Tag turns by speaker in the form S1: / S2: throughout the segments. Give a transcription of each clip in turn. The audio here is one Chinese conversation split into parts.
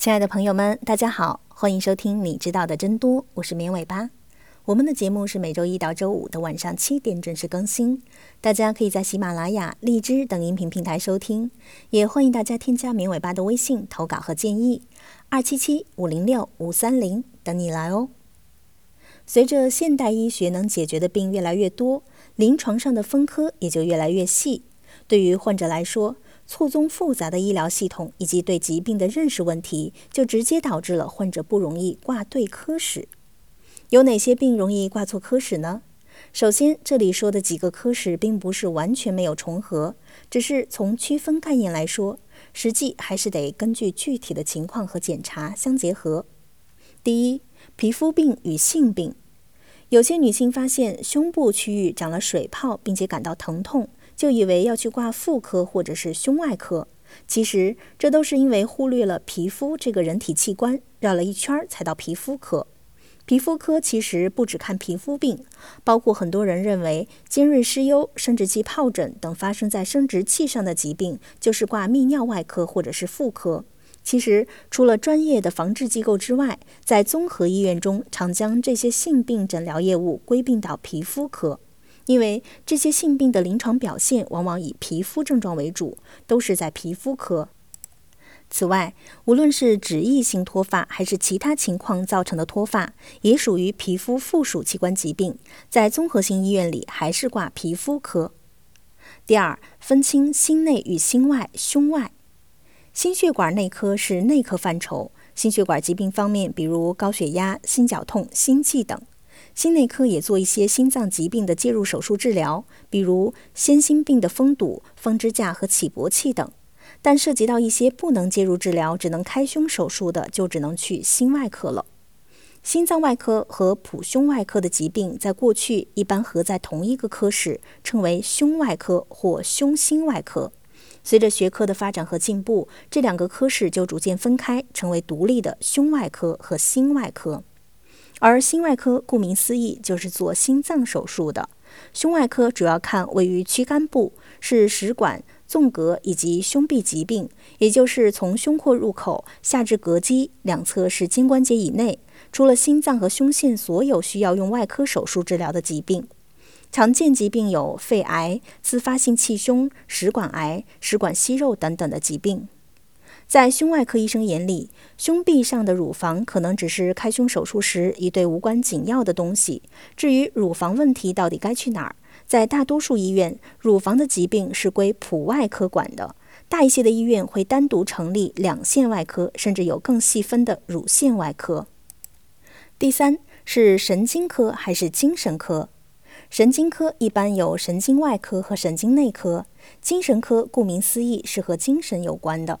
S1: 亲爱的朋友们，大家好，欢迎收听《你知道的真多》，我是绵尾巴。我们的节目是每周一到周五的晚上七点准时更新，大家可以在喜马拉雅、荔枝等音频平台收听，也欢迎大家添加绵尾巴的微信投稿和建议，二七七五零六五三零等你来哦。随着现代医学能解决的病越来越多，临床上的分科也就越来越细，对于患者来说。错综复杂的医疗系统以及对疾病的认识问题，就直接导致了患者不容易挂对科室。有哪些病容易挂错科室呢？首先，这里说的几个科室并不是完全没有重合，只是从区分概念来说，实际还是得根据具体的情况和检查相结合。第一，皮肤病与性病，有些女性发现胸部区域长了水泡，并且感到疼痛。就以为要去挂妇科或者是胸外科，其实这都是因为忽略了皮肤这个人体器官，绕了一圈才到皮肤科。皮肤科其实不只看皮肤病，包括很多人认为尖锐湿疣、生殖器疱疹等发生在生殖器上的疾病，就是挂泌尿外科或者是妇科。其实除了专业的防治机构之外，在综合医院中，常将这些性病诊疗业务归并到皮肤科。因为这些性病的临床表现往往以皮肤症状为主，都是在皮肤科。此外，无论是脂溢性脱发还是其他情况造成的脱发，也属于皮肤附属器官疾病，在综合性医院里还是挂皮肤科。第二，分清心内与心外、胸外。心血管内科是内科范畴，心血管疾病方面，比如高血压、心绞痛、心悸等。心内科也做一些心脏疾病的介入手术治疗，比如先心病的封堵、放支架和起搏器等。但涉及到一些不能介入治疗、只能开胸手术的，就只能去心外科了。心脏外科和普胸外科的疾病，在过去一般合在同一个科室，称为胸外科或胸心外科。随着学科的发展和进步，这两个科室就逐渐分开，成为独立的胸外科和心外科。而心外科顾名思义就是做心脏手术的，胸外科主要看位于躯干部，是食管、纵隔以及胸壁疾病，也就是从胸廓入口下至膈肌两侧是肩关节以内，除了心脏和胸腺，所有需要用外科手术治疗的疾病。常见疾病有肺癌、自发性气胸、食管癌、食管息肉等等的疾病。在胸外科医生眼里，胸壁上的乳房可能只是开胸手术时一对无关紧要的东西。至于乳房问题到底该去哪儿，在大多数医院，乳房的疾病是归普外科管的。大一些的医院会单独成立两线外科，甚至有更细分的乳腺外科。第三是神经科还是精神科？神经科一般有神经外科和神经内科，精神科顾名思义是和精神有关的。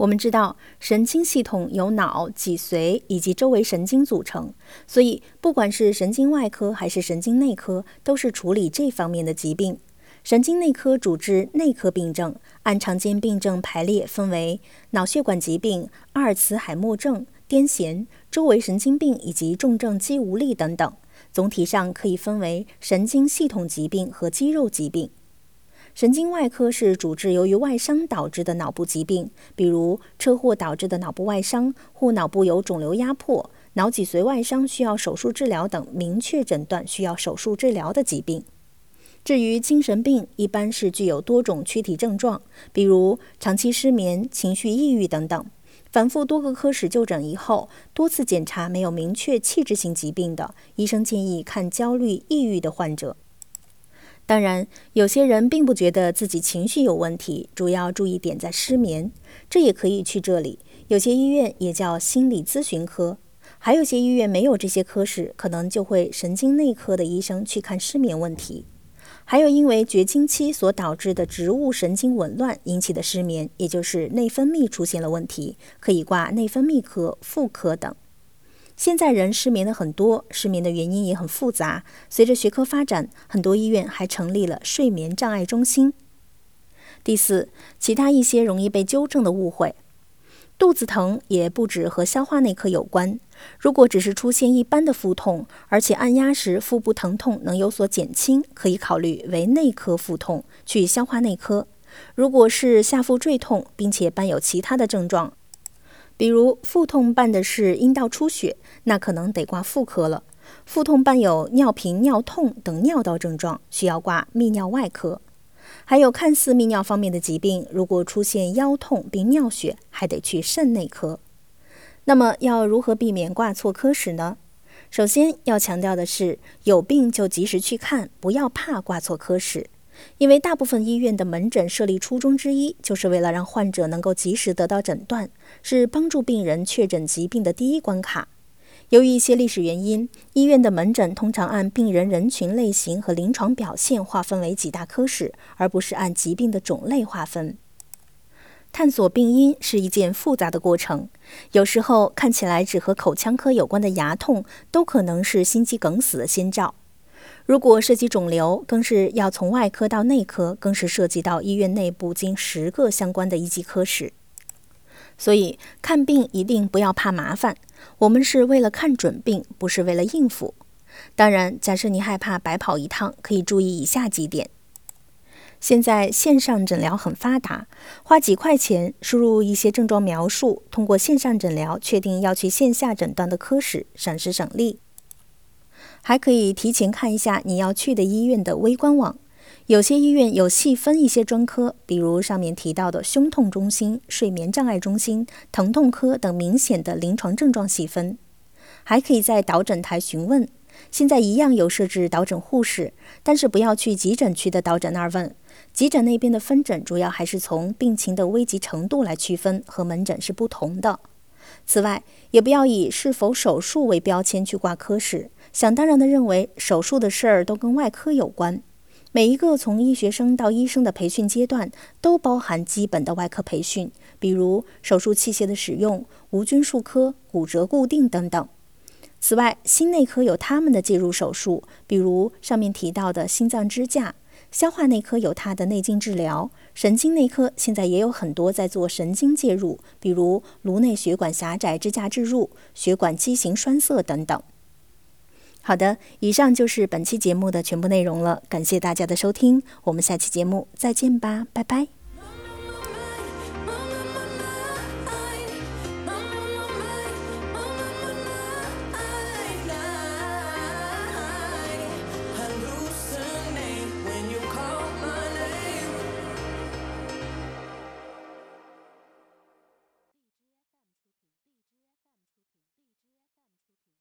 S1: 我们知道，神经系统由脑、脊髓以及周围神经组成，所以不管是神经外科还是神经内科，都是处理这方面的疾病。神经内科主治内科病症，按常见病症排列，分为脑血管疾病、阿尔茨海默症、癫痫、周围神经病以及重症肌无力等等。总体上可以分为神经系统疾病和肌肉疾病。神经外科是主治由于外伤导致的脑部疾病，比如车祸导致的脑部外伤或脑部有肿瘤压迫、脑脊髓外伤需要手术治疗等明确诊断需要手术治疗的疾病。至于精神病，一般是具有多种躯体症状，比如长期失眠、情绪抑郁等等。反复多个科室就诊以后，多次检查没有明确器质性疾病的，医生建议看焦虑、抑郁的患者。当然，有些人并不觉得自己情绪有问题，主要注意点在失眠，这也可以去这里。有些医院也叫心理咨询科，还有些医院没有这些科室，可能就会神经内科的医生去看失眠问题。还有因为绝经期所导致的植物神经紊乱引起的失眠，也就是内分泌出现了问题，可以挂内分泌科、妇科等。现在人失眠的很多，失眠的原因也很复杂。随着学科发展，很多医院还成立了睡眠障碍中心。第四，其他一些容易被纠正的误会，肚子疼也不止和消化内科有关。如果只是出现一般的腹痛，而且按压时腹部疼痛能有所减轻，可以考虑为内科腹痛，去消化内科。如果是下腹坠痛，并且伴有其他的症状，比如腹痛伴的是阴道出血，那可能得挂妇科了；腹痛伴有尿频、尿痛等尿道症状，需要挂泌尿外科。还有看似泌尿方面的疾病，如果出现腰痛并尿血，还得去肾内科。那么要如何避免挂错科室呢？首先要强调的是，有病就及时去看，不要怕挂错科室。因为大部分医院的门诊设立初衷之一，就是为了让患者能够及时得到诊断，是帮助病人确诊疾病的第一关卡。由于一些历史原因，医院的门诊通常按病人人群类型和临床表现划分为几大科室，而不是按疾病的种类划分。探索病因是一件复杂的过程，有时候看起来只和口腔科有关的牙痛，都可能是心肌梗死的先兆。如果涉及肿瘤，更是要从外科到内科，更是涉及到医院内部近十个相关的一级科室。所以看病一定不要怕麻烦，我们是为了看准病，不是为了应付。当然，假设你害怕白跑一趟，可以注意以下几点：现在线上诊疗很发达，花几块钱输入一些症状描述，通过线上诊疗确定要去线下诊断的科室，省时省力。还可以提前看一下你要去的医院的微官网，有些医院有细分一些专科，比如上面提到的胸痛中心、睡眠障碍中心、疼痛科等明显的临床症状细分。还可以在导诊台询问，现在一样有设置导诊护士，但是不要去急诊区的导诊那儿问，急诊那边的分诊主要还是从病情的危急程度来区分，和门诊是不同的。此外，也不要以是否手术为标签去挂科室。想当然地认为手术的事儿都跟外科有关，每一个从医学生到医生的培训阶段都包含基本的外科培训，比如手术器械的使用、无菌术科、骨折固定等等。此外，心内科有他们的介入手术，比如上面提到的心脏支架；消化内科有它的内镜治疗；神经内科现在也有很多在做神经介入，比如颅内血管狭窄支架置入、血管畸形栓塞等等。好的，以上就是本期节目的全部内容了。感谢大家的收听，我们下期节目再见吧，拜拜。